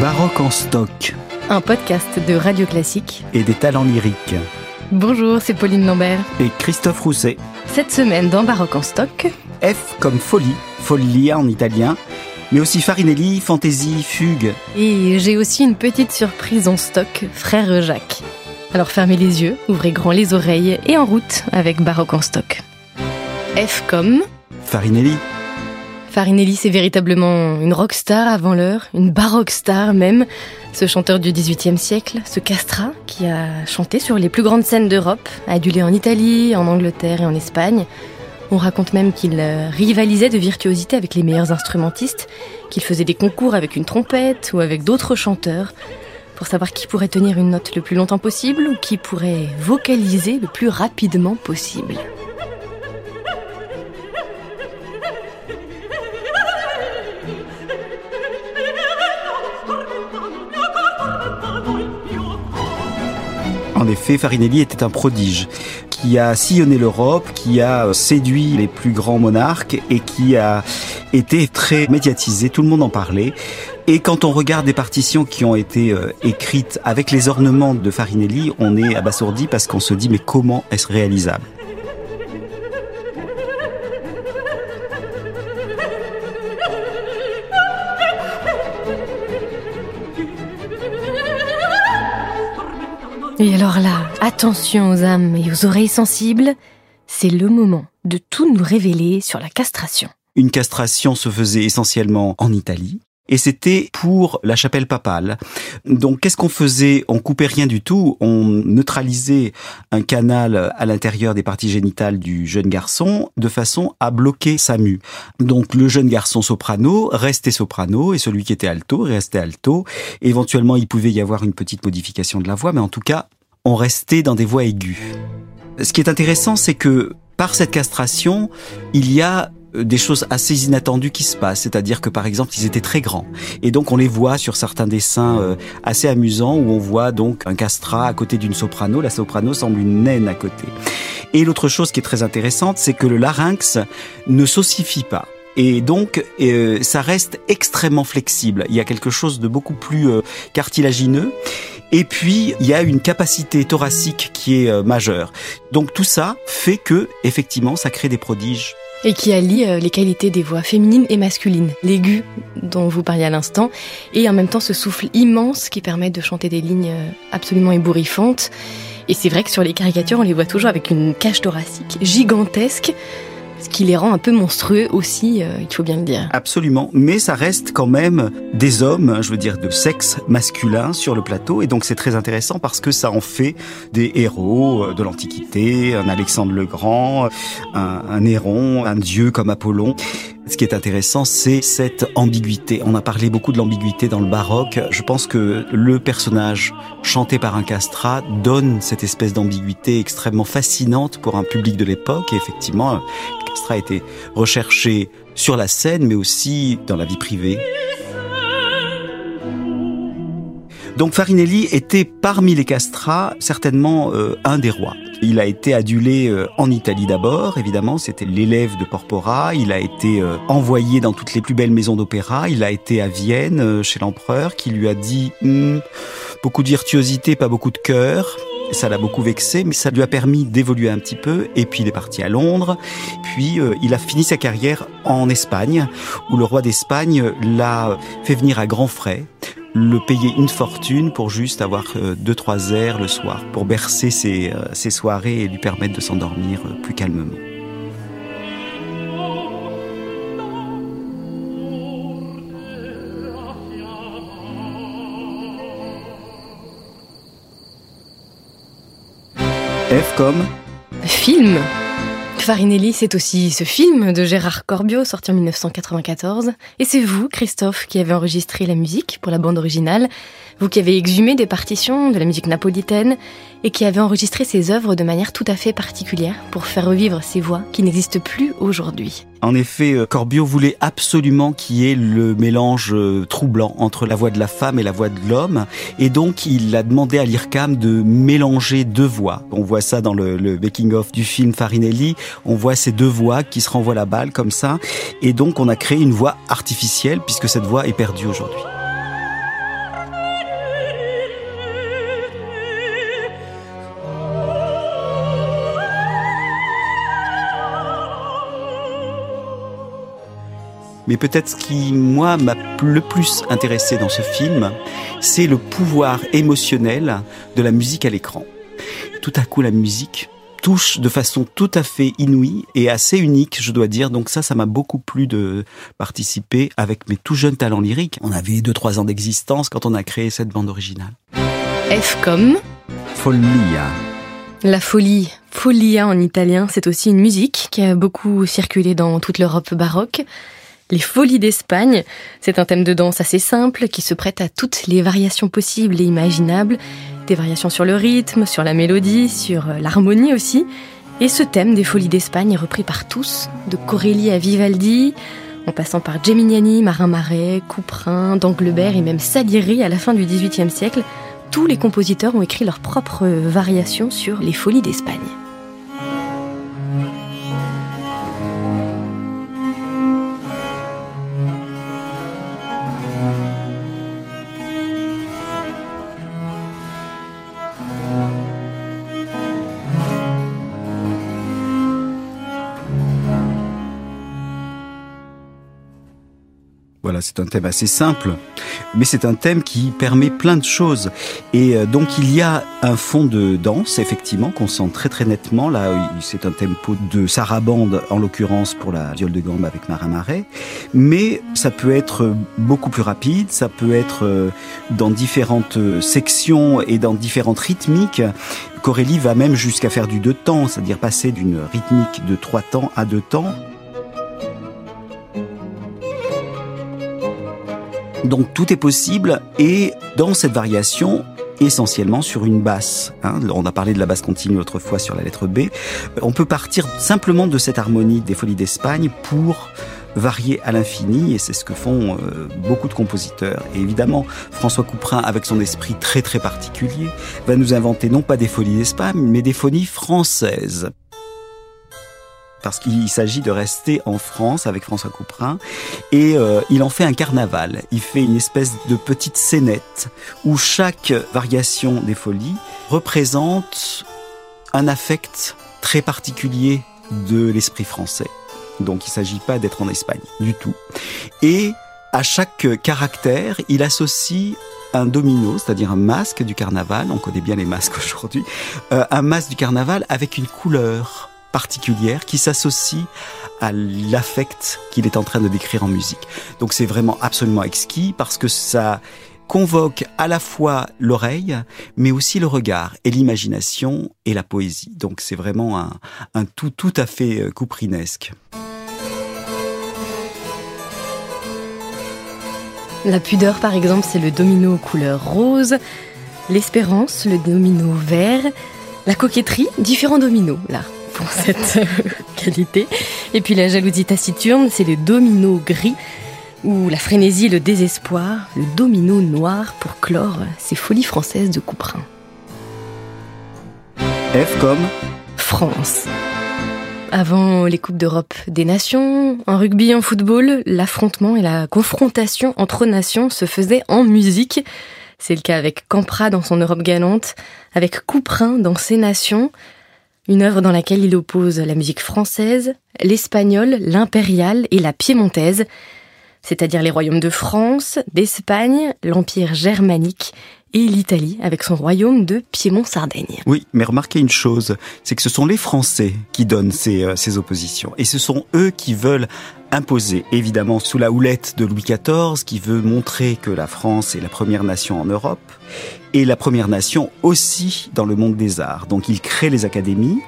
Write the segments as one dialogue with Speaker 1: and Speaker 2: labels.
Speaker 1: Baroque en stock.
Speaker 2: Un podcast de Radio Classique.
Speaker 1: Et des talents lyriques.
Speaker 2: Bonjour, c'est Pauline Lambert.
Speaker 1: Et Christophe Rousset.
Speaker 2: Cette semaine dans Baroque en stock.
Speaker 1: F comme folie, folia en italien. Mais aussi Farinelli, fantaisie, fugue.
Speaker 2: Et j'ai aussi une petite surprise en stock, frère Jacques. Alors fermez les yeux, ouvrez grand les oreilles et en route avec Baroque en stock. F comme
Speaker 1: Farinelli.
Speaker 2: Farinelli, c'est véritablement une rockstar avant l'heure, une baroque star même. Ce chanteur du XVIIIe siècle, ce Castra, qui a chanté sur les plus grandes scènes d'Europe, adulé en Italie, en Angleterre et en Espagne. On raconte même qu'il euh, rivalisait de virtuosité avec les meilleurs instrumentistes, qu'il faisait des concours avec une trompette ou avec d'autres chanteurs, pour savoir qui pourrait tenir une note le plus longtemps possible ou qui pourrait vocaliser le plus rapidement possible.
Speaker 1: Effet, Farinelli était un prodige qui a sillonné l'Europe, qui a séduit les plus grands monarques et qui a été très médiatisé. Tout le monde en parlait. Et quand on regarde des partitions qui ont été euh, écrites avec les ornements de Farinelli, on est abasourdi parce qu'on se dit mais comment est-ce réalisable?
Speaker 2: Et alors là, attention aux âmes et aux oreilles sensibles, c'est le moment de tout nous révéler sur la castration.
Speaker 1: Une castration se faisait essentiellement en Italie, et c'était pour la chapelle papale. Donc qu'est-ce qu'on faisait? On coupait rien du tout, on neutralisait un canal à l'intérieur des parties génitales du jeune garçon de façon à bloquer sa mue. Donc le jeune garçon soprano restait soprano et celui qui était alto restait alto. Éventuellement, il pouvait y avoir une petite modification de la voix, mais en tout cas, on restait dans des voix aiguës. Ce qui est intéressant, c'est que par cette castration, il y a des choses assez inattendues qui se passent, c'est-à-dire que par exemple ils étaient très grands et donc on les voit sur certains dessins euh, assez amusants où on voit donc un castrat à côté d'une soprano, la soprano semble une naine à côté. Et l'autre chose qui est très intéressante, c'est que le larynx ne s'ossifie pas. Et donc, euh, ça reste extrêmement flexible. Il y a quelque chose de beaucoup plus euh, cartilagineux. Et puis, il y a une capacité thoracique qui est euh, majeure. Donc, tout ça fait que, effectivement, ça crée des prodiges.
Speaker 2: Et qui allie euh, les qualités des voix féminines et masculines, l'aigu dont vous parliez à l'instant, et en même temps ce souffle immense qui permet de chanter des lignes euh, absolument ébouriffantes. Et c'est vrai que sur les caricatures, on les voit toujours avec une cage thoracique gigantesque, ce qui les rend un peu monstrueux aussi, euh, il faut bien le dire.
Speaker 1: Absolument, mais ça reste quand même des hommes, je veux dire de sexe masculin sur le plateau, et donc c'est très intéressant parce que ça en fait des héros euh, de l'Antiquité, un Alexandre le Grand, un, un Néron, un dieu comme Apollon. Ce qui est intéressant, c'est cette ambiguïté. On a parlé beaucoup de l'ambiguïté dans le baroque. Je pense que le personnage chanté par un castrat donne cette espèce d'ambiguïté extrêmement fascinante pour un public de l'époque. Et effectivement, le castrat a été recherché sur la scène, mais aussi dans la vie privée. Donc Farinelli était parmi les castrats certainement euh, un des rois. Il a été adulé euh, en Italie d'abord, évidemment, c'était l'élève de Porpora. Il a été euh, envoyé dans toutes les plus belles maisons d'opéra. Il a été à Vienne euh, chez l'empereur qui lui a dit Hm, beaucoup de virtuosité, pas beaucoup de cœur. Ça l'a beaucoup vexé, mais ça lui a permis d'évoluer un petit peu. Et puis il est parti à Londres. Puis euh, il a fini sa carrière en Espagne, où le roi d'Espagne l'a fait venir à grands frais le payer une fortune pour juste avoir euh, deux trois airs le soir, pour bercer ses, euh, ses soirées et lui permettre de s'endormir euh, plus calmement. F comme
Speaker 2: Film Farinelli, c'est aussi ce film de Gérard Corbiot sorti en 1994. Et c'est vous, Christophe, qui avez enregistré la musique pour la bande originale. Vous qui avez exhumé des partitions de la musique napolitaine et qui avez enregistré ces œuvres de manière tout à fait particulière pour faire revivre ces voix qui n'existent plus aujourd'hui.
Speaker 1: En effet, euh, Corbiot voulait absolument qu'il y ait le mélange euh, troublant entre la voix de la femme et la voix de l'homme. Et donc, il a demandé à l'IRCAM de mélanger deux voix. On voit ça dans le, le making-of du film Farinelli. On voit ces deux voix qui se renvoient la balle comme ça. Et donc, on a créé une voix artificielle puisque cette voix est perdue aujourd'hui. Mais peut-être ce qui, moi, m'a le plus intéressé dans ce film, c'est le pouvoir émotionnel de la musique à l'écran. Tout à coup, la musique touche de façon tout à fait inouïe et assez unique, je dois dire. Donc ça, ça m'a beaucoup plu de participer avec mes tout jeunes talents lyriques. On avait deux, trois ans d'existence quand on a créé cette bande originale.
Speaker 2: F comme
Speaker 1: Folia.
Speaker 2: La folie, folia en italien, c'est aussi une musique qui a beaucoup circulé dans toute l'Europe baroque. Les folies d'Espagne, c'est un thème de danse assez simple qui se prête à toutes les variations possibles et imaginables, des variations sur le rythme, sur la mélodie, sur l'harmonie aussi. Et ce thème des folies d'Espagne est repris par tous, de Corelli à Vivaldi, en passant par Geminiani, Marin Marais, Couperin, D'Anglebert et même Salieri à la fin du XVIIIe siècle tous les compositeurs ont écrit leurs propres variations sur les folies d'Espagne.
Speaker 1: C'est un thème assez simple, mais c'est un thème qui permet plein de choses. Et euh, donc il y a un fond de danse, effectivement, qu'on sent très très nettement. Là, c'est un tempo de sarabande, en l'occurrence pour la viole de gambe avec Marin Marais. Mais ça peut être beaucoup plus rapide, ça peut être euh, dans différentes sections et dans différentes rythmiques. Corelli va même jusqu'à faire du deux temps, c'est-à-dire passer d'une rythmique de trois temps à deux temps. Donc tout est possible et dans cette variation, essentiellement sur une basse. Hein. On a parlé de la basse continue autrefois sur la lettre B. On peut partir simplement de cette harmonie des Folies d'Espagne pour varier à l'infini et c'est ce que font euh, beaucoup de compositeurs. Et évidemment, François Couperin, avec son esprit très très particulier, va nous inventer non pas des Folies d'Espagne, mais des Folies françaises parce qu'il s'agit de rester en France avec François Couperin et euh, il en fait un carnaval. Il fait une espèce de petite scénette où chaque variation des folies représente un affect très particulier de l'esprit français. Donc il ne s'agit pas d'être en Espagne du tout. Et à chaque caractère, il associe un domino, c'est-à-dire un masque du carnaval, on connaît bien les masques aujourd'hui, euh, un masque du carnaval avec une couleur particulière qui s'associe à l'affect qu'il est en train de décrire en musique. Donc c'est vraiment absolument exquis parce que ça convoque à la fois l'oreille, mais aussi le regard et l'imagination et la poésie. Donc c'est vraiment un, tout tout à fait euh, couprinesque.
Speaker 2: La pudeur, par exemple, c'est le domino couleur rose. L'espérance, le domino vert. La coquetterie, différents dominos, là pour cette euh, qualité. Et puis la jalousie taciturne, c'est le domino gris, ou la frénésie, le désespoir, le domino noir pour clore ces folies françaises de Couperin.
Speaker 1: F comme
Speaker 2: France. Avant les Coupes d'Europe des Nations, en rugby, en football, l'affrontement et la confrontation entre nations se faisaient en musique. C'est le cas avec Campra dans son Europe galante, avec Couperin dans ses nations, une œuvre dans laquelle il oppose la musique française, l'espagnol, l'impérial et la piémontaise, c'est-à-dire les royaumes de France, d'Espagne, l'empire germanique et l'Italie avec son royaume de Piémont-Sardaigne.
Speaker 1: Oui, mais remarquez une chose, c'est que ce sont les Français qui donnent ces, euh, ces oppositions. Et ce sont eux qui veulent imposer, évidemment sous la houlette de Louis XIV, qui veut montrer que la France est la première nation en Europe, et la première nation aussi dans le monde des arts. Donc il crée les académies.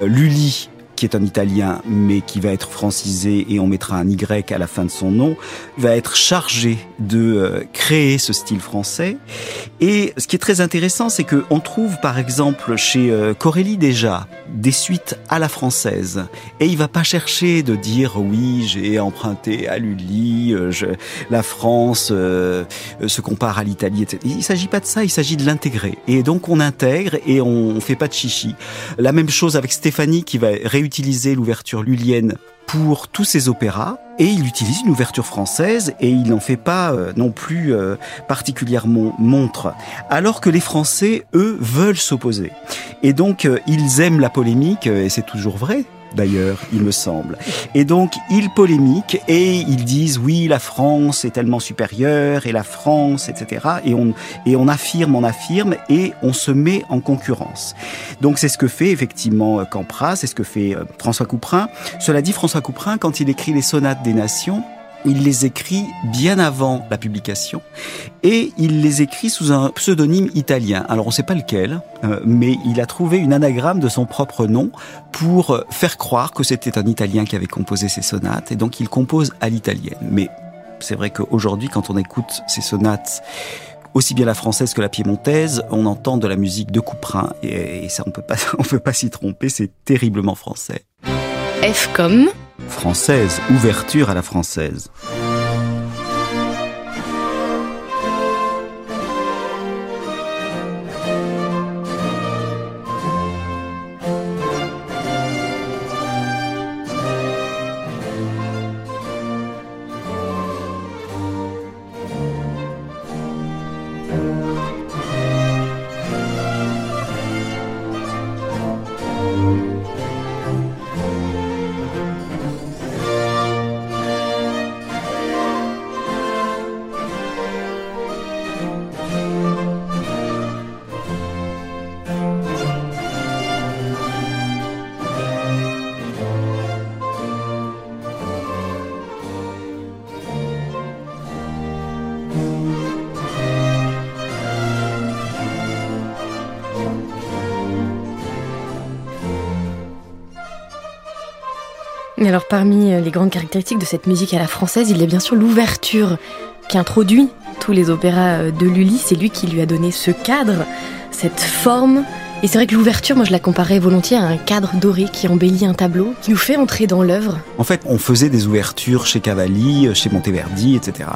Speaker 1: Euh, Lully qui est un Italien, mais qui va être francisé et on mettra un Y à la fin de son nom, va être chargé de euh, créer ce style français. Et ce qui est très intéressant, c'est qu'on trouve par exemple chez euh, Corelli déjà des suites à la française. Et il va pas chercher de dire oui, j'ai emprunté à Lully, euh, je, la France se compare à l'Italie, etc. Il s'agit pas de ça, il s'agit de l'intégrer. Et donc on intègre et on fait pas de chichi. La même chose avec Stéphanie qui va réutiliser l'ouverture lulienne pour tous ses opéras et il utilise une ouverture française et il n'en fait pas euh, non plus euh, particulièrement montre. Alors que les Français eux veulent s'opposer. Et donc euh, ils aiment la polémique et c'est toujours vrai d'ailleurs, il me semble. Et donc, ils polémiquent et ils disent oui, la France est tellement supérieure et la France, etc. Et on, et on affirme, on affirme et on se met en concurrence. Donc, c'est ce que fait effectivement Campras, c'est ce que fait euh, François Couperin. Cela dit, François Couperin, quand il écrit les sonates des nations, il les écrit bien avant la publication et il les écrit sous un pseudonyme italien. Alors on ne sait pas lequel, euh, mais il a trouvé une anagramme de son propre nom pour euh, faire croire que c'était un Italien qui avait composé ces sonates et donc il compose à l'italienne. Mais c'est vrai qu'aujourd'hui, quand on écoute ces sonates, aussi bien la française que la piémontaise, on entend de la musique de Couperin et, ça on peut pas on peut pas s'y tromper, c'est terriblement français.
Speaker 2: F comme
Speaker 1: Française, ouverture à la française.
Speaker 2: Alors parmi euh, les grandes caractéristiques de cette musique à la française, il y a bien sûr l'ouverture qui introduit tous les opéras euh, de Lully. C'est lui qui lui a donné ce cadre, cette forme et c'est vrai que l'ouverture, moi je la comparais volontiers à un cadre doré qui embellit un tableau, qui nous fait entrer dans l'œuvre.
Speaker 1: En fait, on faisait des ouvertures chez Cavalli, chez Monteverdi, etc.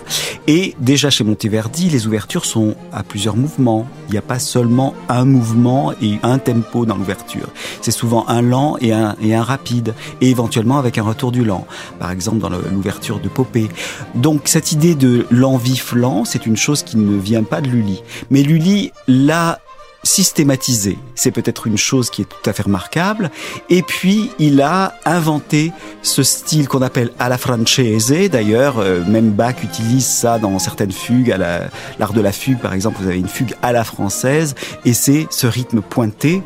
Speaker 1: Et déjà chez Monteverdi, les ouvertures sont à plusieurs mouvements. Il n'y a pas seulement un mouvement et un tempo dans l'ouverture. C'est souvent un lent et un, rapide, et éventuellement avec un retour du lent. Par exemple dans l'ouverture de Popé. Donc cette idée de lent vif c'est une chose qui ne vient pas de Lully. Mais Lully l'a systématisé. C'est peut-être une chose qui est tout à fait remarquable. Et puis, il a inventé ce style qu'on appelle à la francese. D'ailleurs, euh, même Bach utilise ça dans certaines fugues. À l'art de la fugue, par exemple, vous avez une fugue à la française. Et c'est ce rythme pointé,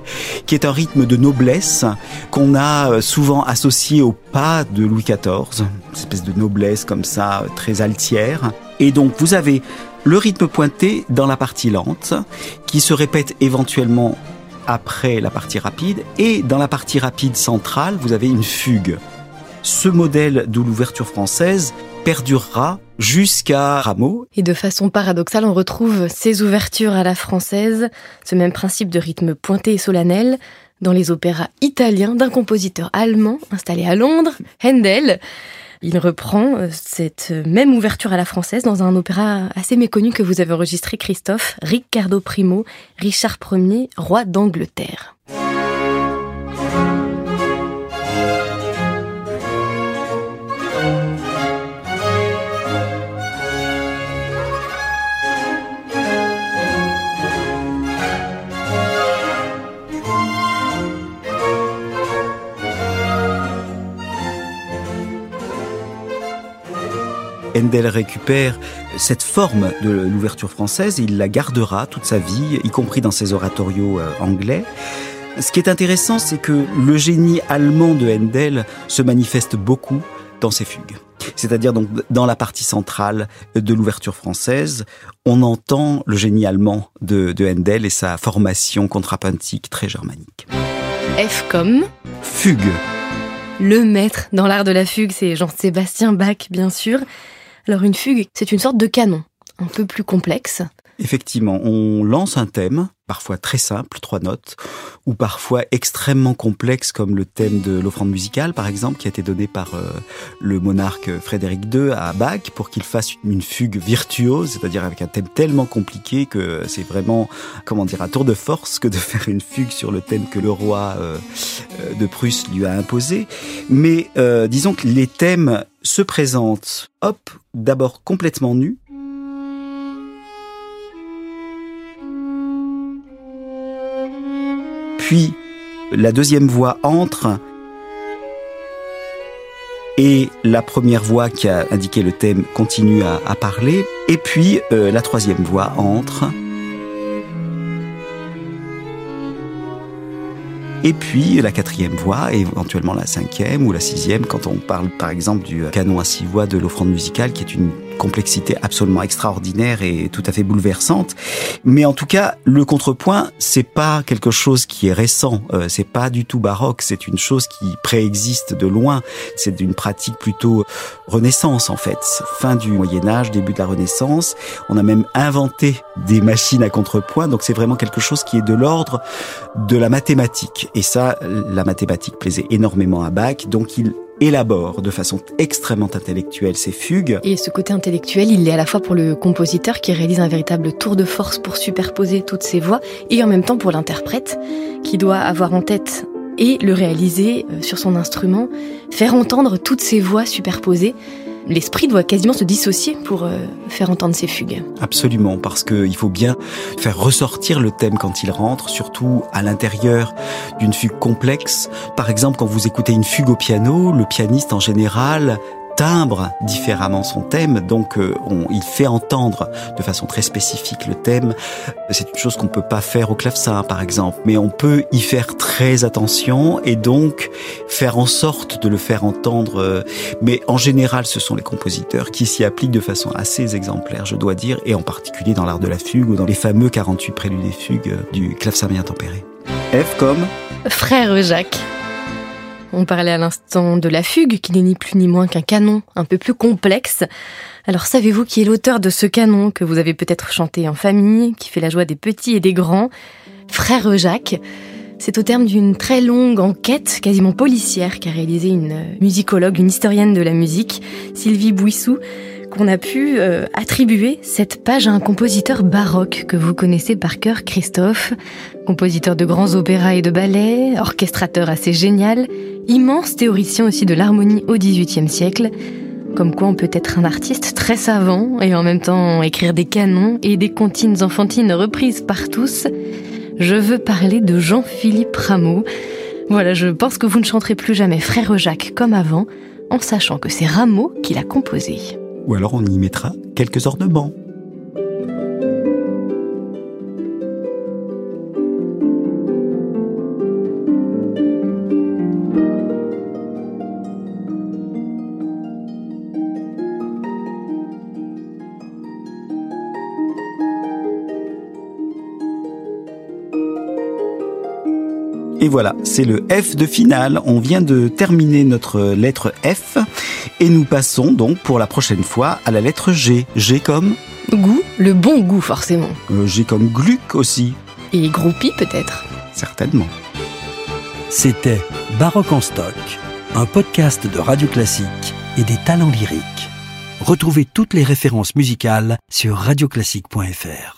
Speaker 1: qui est un rythme de noblesse qu'on a euh, souvent associé au pas de Louis XIV. Une espèce de noblesse comme ça, euh, très altière. Et donc, vous avez le rythme pointé dans la partie lente, qui se répète éventuellement après la partie rapide, et dans la partie rapide centrale, vous avez une fugue. Ce modèle de l'ouverture française perdurera jusqu'à Rameau.
Speaker 2: Et de façon paradoxale, on retrouve ces ouvertures à la française, ce même principe de rythme pointé et solennel, dans les opéras italiens d'un compositeur allemand installé à Londres, Handel. Il reprend euh, cette même ouverture à la française dans un opéra assez méconnu que vous avez enregistré, Christophe, Riccardo Primo, Richard Ier, roi d'Angleterre.
Speaker 1: Handel récupère cette forme de l'ouverture française et il la gardera toute sa vie, y compris dans ses oratorios euh, anglais. Ce qui est intéressant, c'est que le génie allemand de Handel se manifeste beaucoup dans ses fugues. C'est-à-dire donc dans la partie centrale de l'ouverture française, on entend le génie allemand de, de Handel et sa formation contrapuntique très germanique.
Speaker 2: F comme
Speaker 1: Fugue.
Speaker 2: Le maître dans l'art de la fugue, c'est Jean-Sébastien Bach, bien sûr. Alors une fugue, c'est une sorte de canon, un peu plus complexe.
Speaker 1: Effectivement, on lance un thème, parfois très simple, trois notes, ou parfois extrêmement complexe, comme le thème de l'offrande musicale, par exemple, qui a été donné par euh, le monarque Frédéric II à Bach pour qu'il fasse une fugue virtuose, c'est-à-dire avec un thème tellement compliqué que c'est vraiment, comment dire, un tour de force que de faire une fugue sur le thème que le roi euh, euh, de Prusse lui a imposé. Mais disons que les thèmes se présente, hop, d'abord complètement nu. Puis la deuxième voix entre et la première voix qui a indiqué le thème continue à, parler, et puis euh, la troisième voix entre. Et puis la quatrième voix, éventuellement la cinquième ou la sixième, quand on parle par exemple du canon à six voix de l'offrande musicale, qui est une complexité absolument extraordinaire et tout à fait bouleversante. Mais en tout cas, le contrepoint, c'est pas quelque chose qui est récent, euh, c'est pas du tout baroque, c'est une chose qui préexiste de loin. C'est d'une pratique plutôt Renaissance en fait, fin du Moyen Âge, début de la Renaissance. On a même inventé des machines à contrepoint, donc c'est vraiment quelque chose qui est de l'ordre de la mathématique. Et ça, la mathématique plaisait énormément à Bach, donc il élabore de façon extrêmement intellectuelle ses fugues.
Speaker 2: Et ce côté intellectuel, il est à la fois pour le compositeur qui réalise un véritable tour de force pour superposer toutes ces voix, et en même temps pour l'interprète qui doit avoir en tête et le réaliser euh, sur son instrument, faire entendre toutes ces voix superposées l'esprit doit quasiment se dissocier pour euh, faire entendre ces fugues.
Speaker 1: Absolument, parce qu'il faut bien faire ressortir le thème quand il rentre, surtout à l'intérieur d'une fugue complexe. Par exemple, quand vous écoutez une fugue au piano, le pianiste en général timbre différemment son thème, donc euh, on, il fait entendre de façon très spécifique le thème. C'est une chose qu'on peut pas faire au clavecin, par exemple, mais on peut y faire très attention et donc faire en sorte de le faire entendre. Euh, mais en général, ce sont les compositeurs qui s'y appliquent de façon assez exemplaire, je dois dire, et en particulier dans l'art de la fugue ou dans les fameux 48 préludes des fugues euh, du clavecin bien tempéré. F comme
Speaker 2: Frère Jacques. On parlait à l'instant de la fugue, qui n'est ni plus ni moins qu'un canon un peu plus complexe. Alors savez-vous qui est l'auteur de ce canon que vous avez peut-être chanté en famille, qui fait la joie des petits et des grands? Frère Jacques. C'est au terme d'une très longue enquête, quasiment policière, qu'a réalisé une musicologue, une historienne de la musique, Sylvie Bouissou, qu'on a pu euh, attribuer cette page à un compositeur baroque que vous connaissez par cœur, Christophe, compositeur de grands opéras et de ballets, orchestrateur assez génial, immense théoricien aussi de l'harmonie au XVIIIe siècle. Comme quoi on peut être un artiste très savant et en même temps écrire des canons et des comptines enfantines reprises par tous. Je veux parler de Jean-Philippe Rameau. Voilà, je pense que vous ne chanterez plus jamais Frère Jacques comme avant, en sachant que c'est Rameau qui l'a composé
Speaker 1: ou alors on y mettra quelques ornements. Et voilà, c'est le F de finale. On vient de terminer notre lettre F et nous passons donc pour la prochaine fois à la lettre G. G comme
Speaker 2: Goût, le bon goût forcément.
Speaker 1: Euh, G comme gluc aussi.
Speaker 2: Et groupie peut-être.
Speaker 1: Certainement.
Speaker 3: C'était Baroque en stock, un podcast de radio classique et des talents lyriques. Retrouvez toutes les références musicales sur radioclassique.fr.